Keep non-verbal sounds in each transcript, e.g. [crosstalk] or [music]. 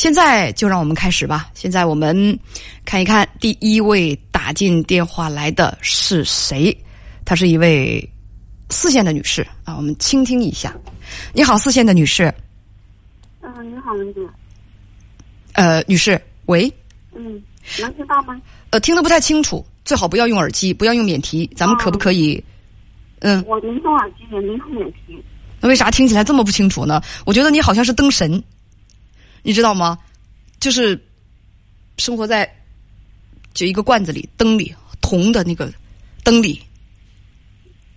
现在就让我们开始吧。现在我们看一看第一位打进电话来的是谁？她是一位四线的女士啊，我们倾听一下。你好，四线的女士。嗯，你好，文姐。呃，女士，喂。嗯，能听到吗？呃，听得不太清楚，最好不要用耳机，不要用免提，咱们可不可以？嗯，我没用耳机，也没用免提。那为啥听起来这么不清楚呢？我觉得你好像是灯神，你知道吗？就是生活在就一个罐子里，灯里铜的那个灯里。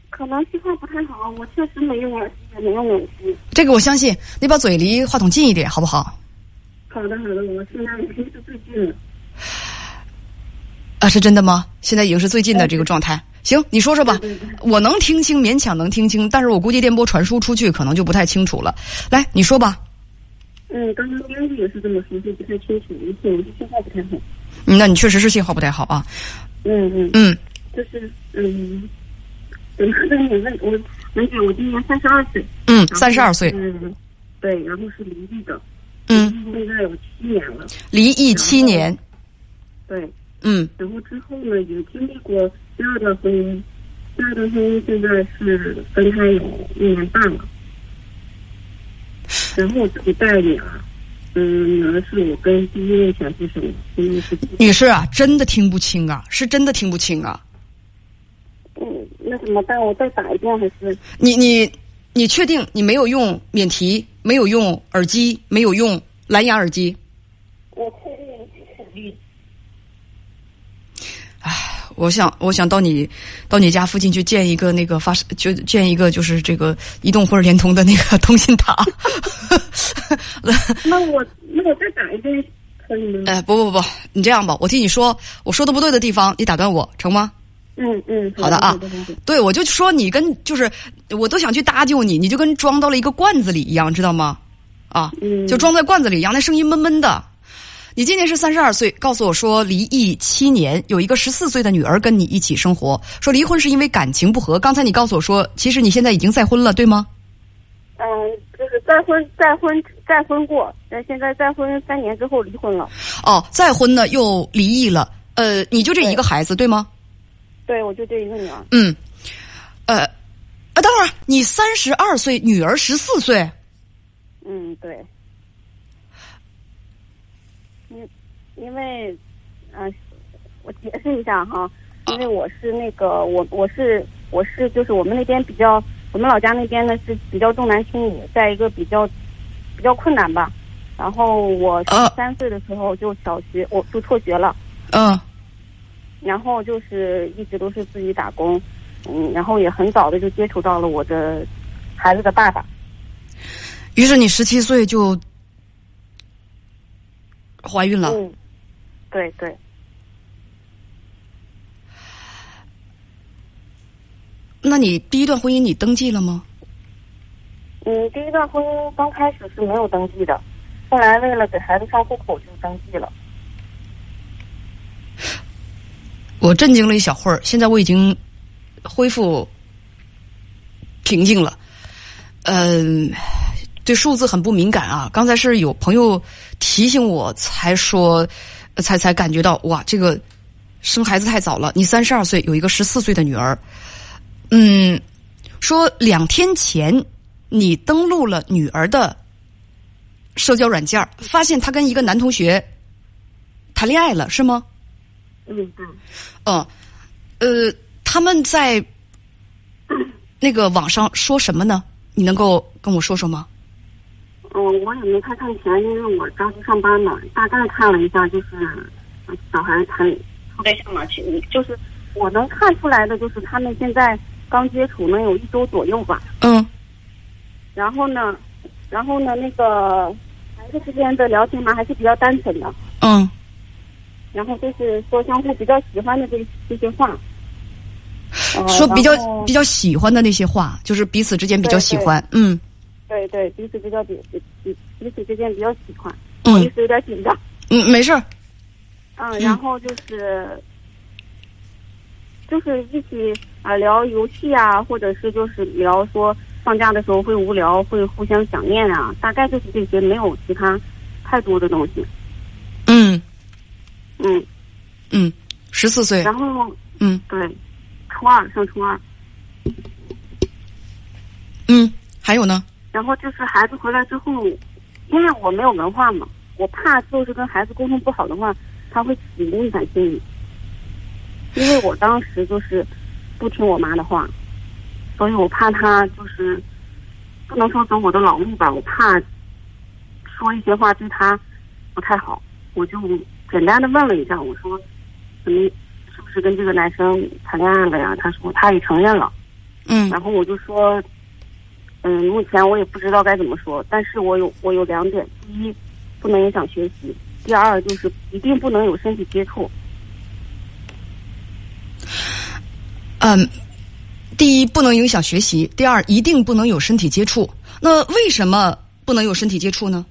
可能信号不太好，我确实没用耳机，也没用耳机。这个我相信，你把嘴离话筒近一点，好不好？好的，好的，我现在已经是最近了。啊，是真的吗？现在已经是最近的这个状态。行，你说说吧，对对我能听清，勉强能听清，但是我估计电波传输出去可能就不太清楚了。来，你说吧。嗯，刚刚编辑也是这么说，就不太清楚，而且我的信号不太好。嗯，那你确实是信号不太好啊。嗯嗯，嗯，就是嗯，怎么跟你问我？文姐，我今年三十二岁。嗯，三十二岁，嗯，对，然后是离异的。嗯，现在有七年了。离异七年，对，嗯然后之后呢，也经历过第二段婚姻，第二段婚姻现在是分开有一年半了，然后我带女儿，嗯，女儿是我跟第一位小先生因为是女士啊，真的听不清啊，是真的听不清啊。嗯，那怎么办？我再打一遍还是？你你你确定你没有用免提，没有用耳机，没有用蓝牙耳机？我确定是绿。我想，我想到你到你家附近去建一个那个发，就建一个就是这个移动或者联通的那个 [laughs] 通信塔。[laughs] 那我那我再打一遍可以吗？哎，不不不，你这样吧，我替你说，我说的不对的地方，你打断我成吗？嗯嗯，好的啊对，我就说你跟就是，我都想去搭救你，你就跟装到了一个罐子里一样，知道吗？啊，嗯就装在罐子里一样，那声音闷闷的。你今年是三十二岁，告诉我说离异七年，有一个十四岁的女儿跟你一起生活，说离婚是因为感情不和。刚才你告诉我说，其实你现在已经再婚了，对吗？嗯，就是再婚再婚再婚过，但现在再婚三年之后离婚了。哦，再婚呢又离异了。呃，你就这一个孩子对吗？对，我就这一个女儿。嗯，呃，啊，等会儿，你三十二岁，女儿十四岁。嗯，对。因因为，呃，我解释一下哈，因为我是那个我我是我是就是我们那边比较，我们老家那边呢是比较重男轻女，在一个比较比较困难吧。然后我啊十三岁的时候就小学我就辍学了，嗯然后就是一直都是自己打工，嗯，然后也很早的就接触到了我的孩子的爸爸。于是你十七岁就怀孕了。嗯，对对。那你第一段婚姻你登记了吗？嗯，第一段婚姻刚开始是没有登记的，后来为了给孩子上户口就登记了。我震惊了一小会儿，现在我已经恢复平静了。嗯、对数字很不敏感啊。刚才是有朋友提醒我，才说，呃才才感觉到哇，这个生孩子太早了。你三十二岁，有一个十四岁的女儿。嗯，说两天前你登录了女儿的社交软件，发现她跟一个男同学谈恋爱了，是吗？嗯，对。嗯，呃，他们在 [clears throat] 那个网上说什么呢？你能够跟我说说吗？嗯，我也没太看全，因为我着急上班嘛。大概看了一下，就是呃小孩谈处对象嘛，其就是我能看出来的，就是他们现在刚接触能有一周左右吧。嗯然后呢，然后呢，那个孩子之间的聊天嘛，还是比较单纯的。嗯然后就是说相互比较喜欢的这这些话。呃说比较比较喜欢的那些话，就是彼此之间比较喜欢。嗯对对，彼此比较比彼彼彼此之间比较喜欢，不好意嗯思有点紧张。嗯，没事儿。嗯，然后就是就是一起啊、聊游戏啊，或者是就是聊说放假的时候会无聊，会互相想念啊，大概就是这些，没有其他太多的东西。嗯嗯，嗯，十四岁，然后嗯对，初二上初二，嗯，还有呢？然后就是孩子回来之后，因为我没有文化嘛，我怕就是跟孩子沟通不好的话，他会起逆反心理。因为我当时就是不听我妈的话，所以我怕他就是不能说走我的老路吧，我怕说一些话对他不太好，我就简单的问了一下，我说怎么是不是跟这个男生谈恋爱了呀？他说他也承认了。嗯然后我就说，嗯，目前我也不知道该怎么说，但是我有我有两点：第一，不能影响学习；第二，就是一定不能有身体接触。嗯，第一不能影响学习，第二一定不能有身体接触。那为什么不能有身体接触呢？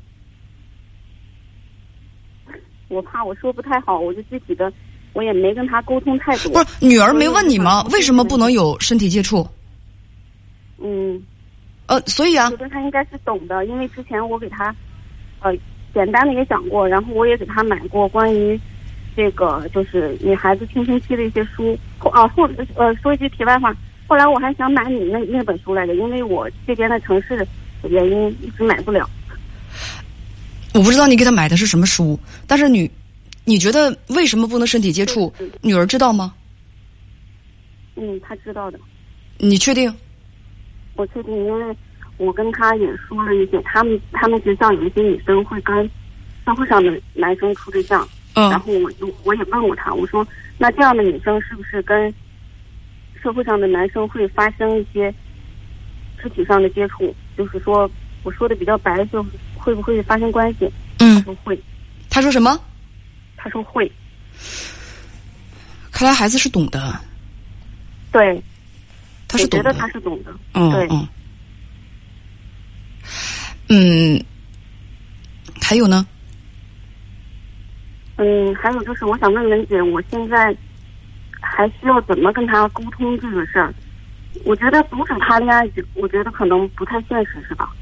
我怕我说不太好，我就具体的我也没跟他沟通太多。不是女儿没问你吗为什么不能有身体接触？嗯，呃，所以啊我，觉得他应该是懂的，因为之前我给他呃简单的也讲过，然后我也给他买过关于这个就是女孩子青春期的一些书。后啊后呃说一句题外话，后来我还想买你那那本书来着，因为我这边的城市的原因一直买不了。我不知道你给他买的是什么书，但是女，你觉得为什么不能身体接触嗯？女儿知道吗？嗯，他知道的，你确定？我确定，因为我跟他也说了一些，他们他们学校有一些女生会跟社会上的男生处对象。然嗯后我就我也问过他，我说那这样的女生是不是跟社会上的男生会发生一些肢体上的接触？就是说，我说的比较白，就会不会发生关系？他嗯，说会，他说什么？他说会，看来孩子是懂的，对，他是懂的我觉得。他是懂的。嗯对嗯嗯，还有呢？嗯，还有就是，我想问问姐，我现在还需要怎么跟他沟通这个事儿？我觉得阻止他恋爱，我觉得可能不太现实，是吧？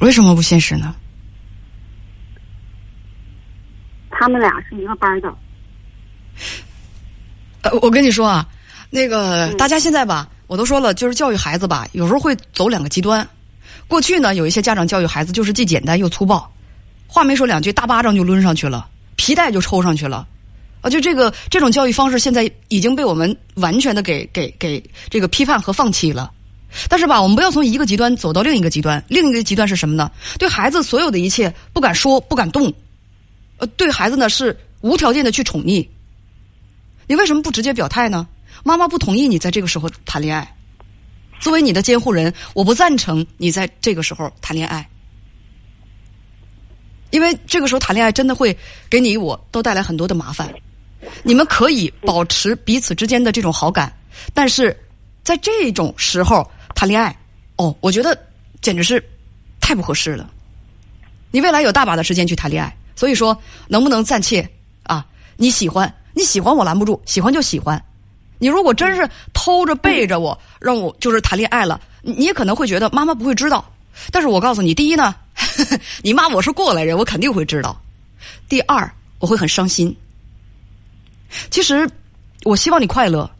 为什么不现实呢？他们俩是一个班的，呃，我跟你说啊，那个嗯大家现在吧，我都说了，就是教育孩子吧，有时候会走两个极端。过去呢，有一些家长教育孩子就是既简单又粗暴，话没说两句，大巴掌就抡上去了，皮带就抽上去了。啊，就这个这种教育方式，现在已经被我们完全的给给给这个批判和放弃了。但是吧，我们不要从一个极端走到另一个极端。另一个极端是什么呢？对孩子所有的一切不敢说，不敢动，呃，对孩子呢是无条件的去宠溺。你为什么不直接表态呢？妈妈不同意你在这个时候谈恋爱，作为你的监护人，我不赞成你在这个时候谈恋爱，因为这个时候谈恋爱真的会给你我都带来很多的麻烦。你们可以保持彼此之间的这种好感，但是在这种时候谈恋爱，哦，我觉得简直是太不合适了。你未来有大把的时间去谈恋爱，所以说能不能暂且啊？你喜欢你喜欢我拦不住，喜欢就喜欢。你如果真是偷着背着我，让我就是谈恋爱了，你也可能会觉得妈妈不会知道。但是我告诉你，第一呢，[laughs] 你妈我是过来人，我肯定会知道。第二，我会很伤心。其实，我希望你快乐，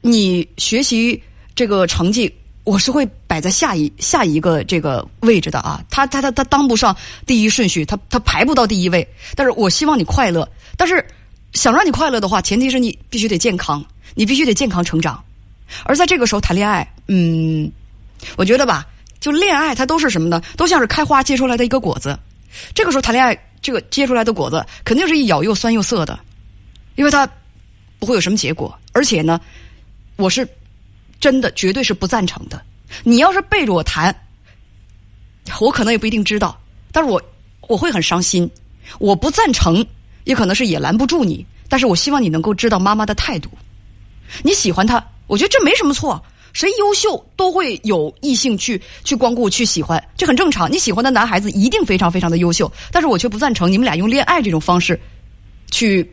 你学习这个成绩，我是会摆在下一下一个这个位置的啊。他他他他当不上第一顺序，他他排不到第一位。但是我希望你快乐，但是想让你快乐的话，前提是你必须得健康，你必须得健康成长。而在这个时候谈恋爱，嗯，我觉得吧，就恋爱它都是什么呢？都像是开花结出来的一个果子。这个时候谈恋爱，这个结出来的果子肯定是一咬又酸又涩的，因为它不会有什么结果。而且呢，我是真的绝对是不赞成的。你要是背着我谈，我可能也不一定知道，但是我我会很伤心。我不赞成，也可能是也拦不住你，但是我希望你能够知道妈妈的态度。你喜欢他，我觉得这没什么错。谁优秀都会有异性去去光顾去喜欢，这很正常。你喜欢的男孩子一定非常非常的优秀，但是我却不赞成你们俩用恋爱这种方式去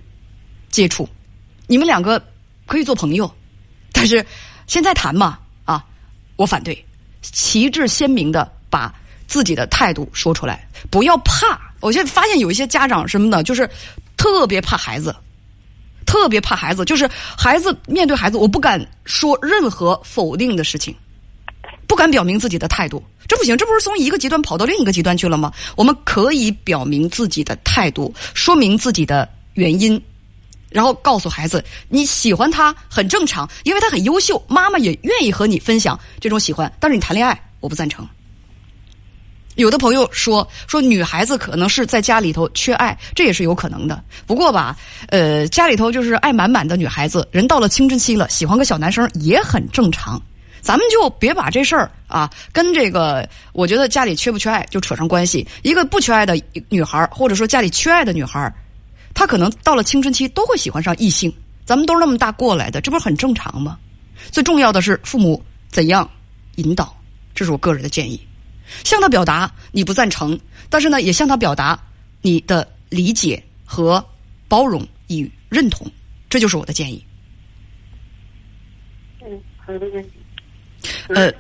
接触。你们两个可以做朋友，但是现在谈嘛啊，我反对。旗帜鲜明的把自己的态度说出来，不要怕。我现在发现有一些家长什么的，就是特别怕孩子，特别怕孩子，就是孩子面对孩子，我不敢说任何否定的事情，不敢表明自己的态度，这不行，这不是从一个极端跑到另一个极端去了吗？我们可以表明自己的态度，说明自己的原因。然后告诉孩子，你喜欢他很正常，因为他很优秀，妈妈也愿意和你分享这种喜欢。但是你谈恋爱，我不赞成。有的朋友说说女孩子可能是在家里头缺爱，这也是有可能的。不过吧，呃，家里头就是爱满满的女孩子，人到了青春期了，喜欢个小男生也很正常。咱们就别把这事儿啊跟这个，我觉得家里缺不缺爱就扯上关系。一个不缺爱的女孩，或者说家里缺爱的女孩。她可能到了青春期都会喜欢上异性，咱们都是那么大过来的，这不是很正常吗？最重要的是父母怎样引导，这是我个人的建议。向他表达你不赞成，但是呢，也向他表达你的理解和包容与认同，这就是我的建议。嗯，好的。呃，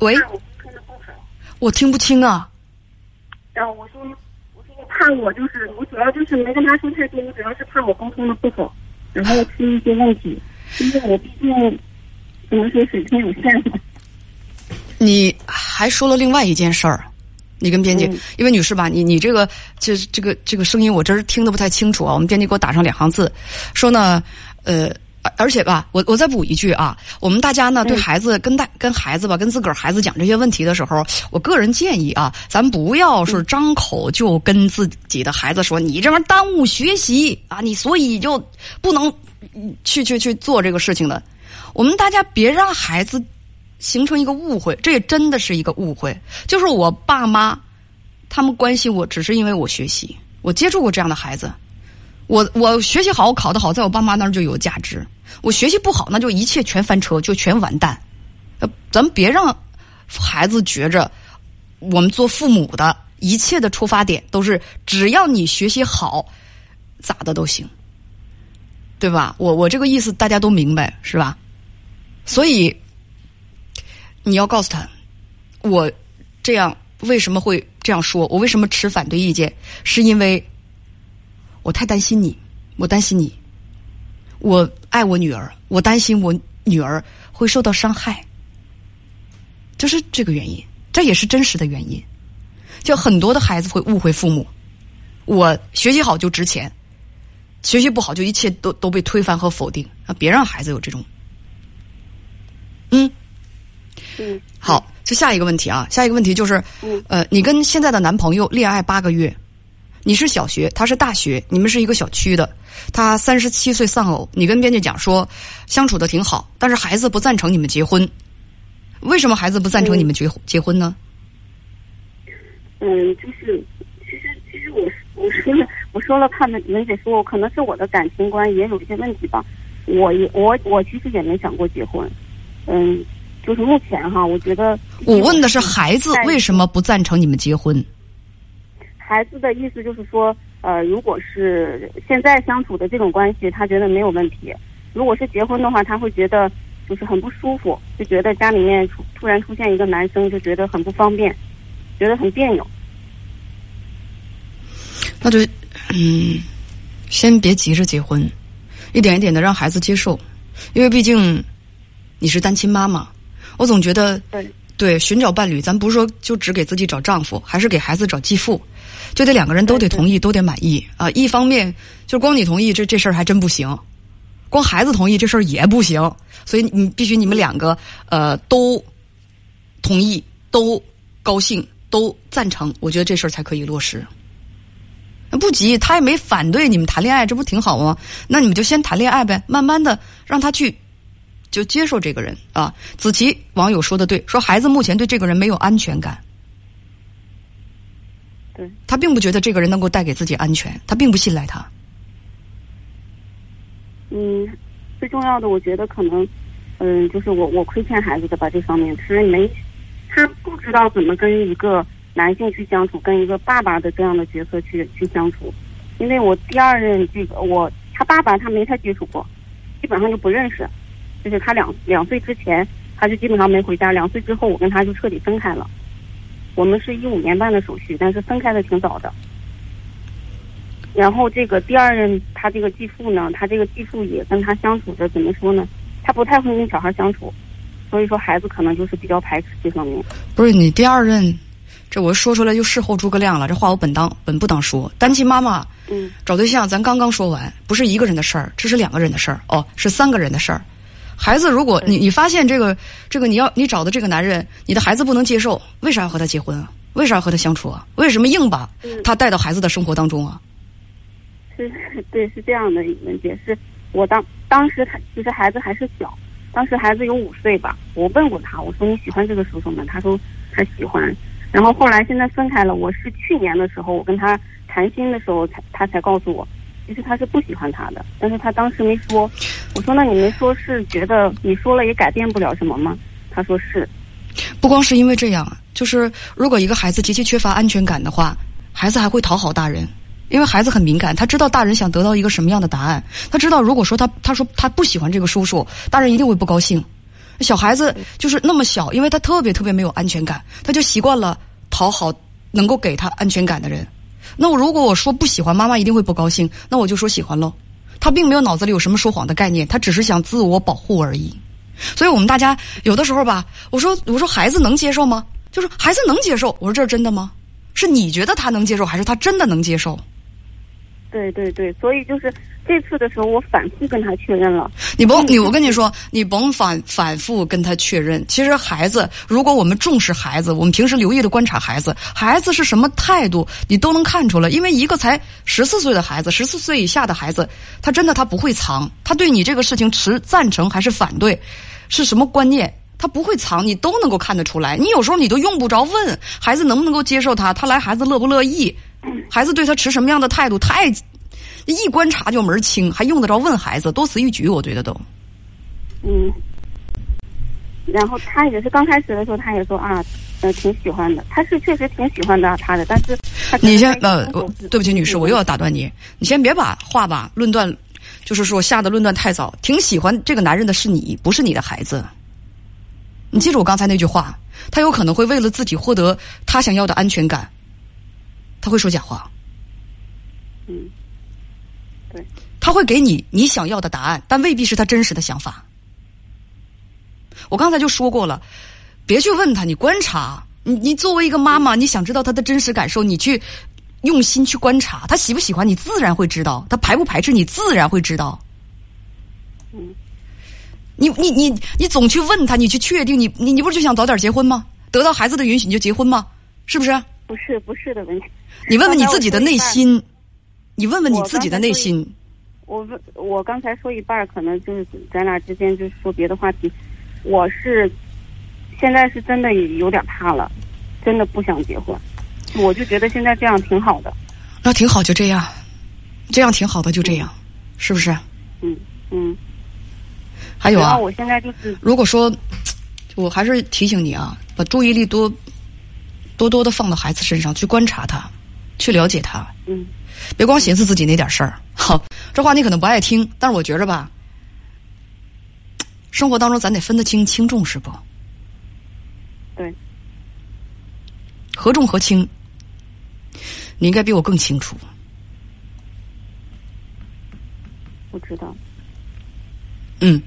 喂，我听不清啊。然后我说。怕我就是我主要就是没跟他说太多，我主要是怕我沟通的不好，然后出一些问题，[laughs] 因为我毕竟怎么说水平有限嘛。你还说了另外一件事儿，你跟编辑，因为女士吧，你你这个这这个这个声音我真是听得不太清楚啊，我们编辑给我打上两行字，说呢，呃。而且吧，我我再补一句啊，我们大家呢对孩子跟大跟孩子吧，跟自个儿孩子讲这些问题的时候，我个人建议啊，咱不要是张口就跟自己的孩子说你这玩意儿耽误学习啊，你所以就不能去去去做这个事情的。我们大家别让孩子形成一个误会，这也真的是一个误会。就是我爸妈他们关心我，只是因为我学习，我接触过这样的孩子。我我学习好，我考得好，在我爸妈那儿就有价值。我学习不好，那就一切全翻车，就全完蛋。呃，咱们别让孩子觉着我们做父母的一切的出发点都是只要你学习好，咋的都行，对吧？我我这个意思大家都明白是吧？所以你要告诉他，我这样为什么会这样说？我为什么持反对意见？是因为。我太担心你，我担心你，我爱我女儿，我担心我女儿会受到伤害，就是这个原因，这也是真实的原因。就很多的孩子会误会父母，我学习好就值钱，学习不好就一切都都被推翻和否定啊！别让孩子有这种，嗯，嗯，好，就下一个问题啊，下一个问题就是，呃，你跟现在的男朋友恋爱八个月。你是小学，他是大学，你们是一个小区的。他三十七岁丧偶，你跟编辑讲说相处的挺好，但是孩子不赞成你们结婚。为什么孩子不赞成你们结结婚呢？嗯，就是其实其实我我说了我说了，他们能姐说，可能是我的感情观也有一些问题吧。我也我我其实也没想过结婚。嗯，就是目前哈，我觉得我问的是孩子为什么不赞成你们结婚。孩子的意思就是说，呃，如果是现在相处的这种关系，他觉得没有问题；如果是结婚的话，他会觉得就是很不舒服，就觉得家里面突突然出现一个男生，就觉得很不方便，觉得很别扭。那就，嗯，先别急着结婚，一点一点的让孩子接受，因为毕竟你是单亲妈妈，我总觉得对对寻找伴侣，咱不是说就只给自己找丈夫，还是给孩子找继父。就得两个人都得同意，都得满意啊！一方面就光你同意，这这事儿还真不行；光孩子同意，这事儿也不行。所以你必须你们两个呃都同意，都高兴，都赞成，我觉得这事儿才可以落实。不急，他也没反对你们谈恋爱，这不挺好吗？那你们就先谈恋爱呗，慢慢的让他去就接受这个人啊。子琪网友说的对，说孩子目前对这个人没有安全感。对他并不觉得这个人能够带给自己安全，他并不信赖他。嗯，最重要的，我觉得可能，嗯，就是我我亏欠孩子的吧，这方面他没，他不知道怎么跟一个男性去相处，跟一个爸爸的这样的角色去去相处。因为我第二任这个我他爸爸他没太接触过，基本上就不认识。就是他两两岁之前他就基本上没回家，两岁之后我跟他就彻底分开了。我们是一五年办的手续，但是分开的挺早的。然后这个第二任他这个继父呢，他这个继父也跟他相处着，怎么说呢？他不太会跟小孩相处，所以说孩子可能就是比较排斥这方面。不是你第二任，这我说出来就事后诸葛亮了，这话我本当本不当说。单亲妈妈，嗯，找对象咱刚刚说完，不是一个人的事儿，这是两个人的事儿，哦，是三个人的事儿。孩子，如果你你发现这个这个你要你找的这个男人，你的孩子不能接受，为啥要和他结婚啊？为啥要和他相处啊？为什么硬把他带到孩子的生活当中啊？是，对，是这样的，文姐，是我当当时他其实孩子还是小，当时孩子有五岁吧。我问过他，我说你喜欢这个叔叔吗？他说他喜欢。然后后来现在分开了，我是去年的时候我跟他谈心的时候，才他才告诉我，其实他是不喜欢他的，但是他当时没说。我说那你没说是觉得你说了也改变不了什么吗？他说是。不光是因为这样，就是如果一个孩子极其缺乏安全感的话，孩子还会讨好大人。因为孩子很敏感，他知道大人想得到一个什么样的答案。他知道，如果说他他说他不喜欢这个叔叔，大人一定会不高兴。小孩子就是那么小，因为他特别特别没有安全感，他就习惯了讨好能够给他安全感的人。那我如果我说不喜欢，妈妈一定会不高兴。那我就说喜欢喽。他并没有脑子里有什么说谎的概念，他只是想自我保护而已。所以我们大家有的时候吧，我说我说孩子能接受吗？就是孩子能接受。我说这是真的吗？是你觉得他能接受，还是他真的能接受？对对对，所以就是这次的时候，我反复跟他确认了。你甭你，我跟你说，你甭反反复跟他确认。其实孩子，如果我们重视孩子，我们平时留意的观察孩子，孩子是什么态度，你都能看出来。因为一个才十四岁的孩子，十四岁以下的孩子，他真的他不会藏，他对你这个事情持赞成还是反对，是什么观念，他不会藏，你都能够看得出来。你有时候你都用不着问孩子能不能够接受他，他来孩子乐不乐意。孩子对他持什么样的态度，太一观察就门清，还用得着问孩子？多此一举，我觉得都。嗯。然后他也是刚开始的时候，他也说啊，呃，挺喜欢的。他是确实挺喜欢的他的，但是你先呃，对不起，女士，我又要打断你。你先别把话吧论断，就是说下的论断太早。挺喜欢这个男人的是你，不是你的孩子。你记住我刚才那句话，他有可能会为了自己获得他想要的安全感。他会说假话，嗯，对，他会给你你想要的答案，但未必是他真实的想法。我刚才就说过了，别去问他，你观察，你你作为一个妈妈，你想知道他的真实感受，你去用心去观察，他喜不喜欢你，自然会知道；他排不排斥你，自然会知道。嗯，你你你你总去问他，你去确定，你你你不是就想早点结婚吗？得到孩子的允许你就结婚吗？是不是？不是不是的问题。你问问你自己的内心，你问问你自己的内心。我问，我刚才说一半，可能就是咱俩之间就是说别的话题。我是现在是真的有点怕了，真的不想结婚。我就觉得现在这样挺好的。那挺好，就这样，这样挺好的，就这样，是不是？嗯嗯。还有啊，我现在就是，如果说，我还是提醒你啊，把注意力多多多的放到孩子身上，去观察他。去了解他，嗯，别光寻思自己那点事儿。好，这话你可能不爱听，但是我觉着吧，生活当中咱得分得清轻重，是不？对，何重何轻，你应该比我更清楚。我知道。嗯，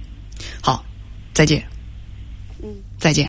好，再见。嗯，再见。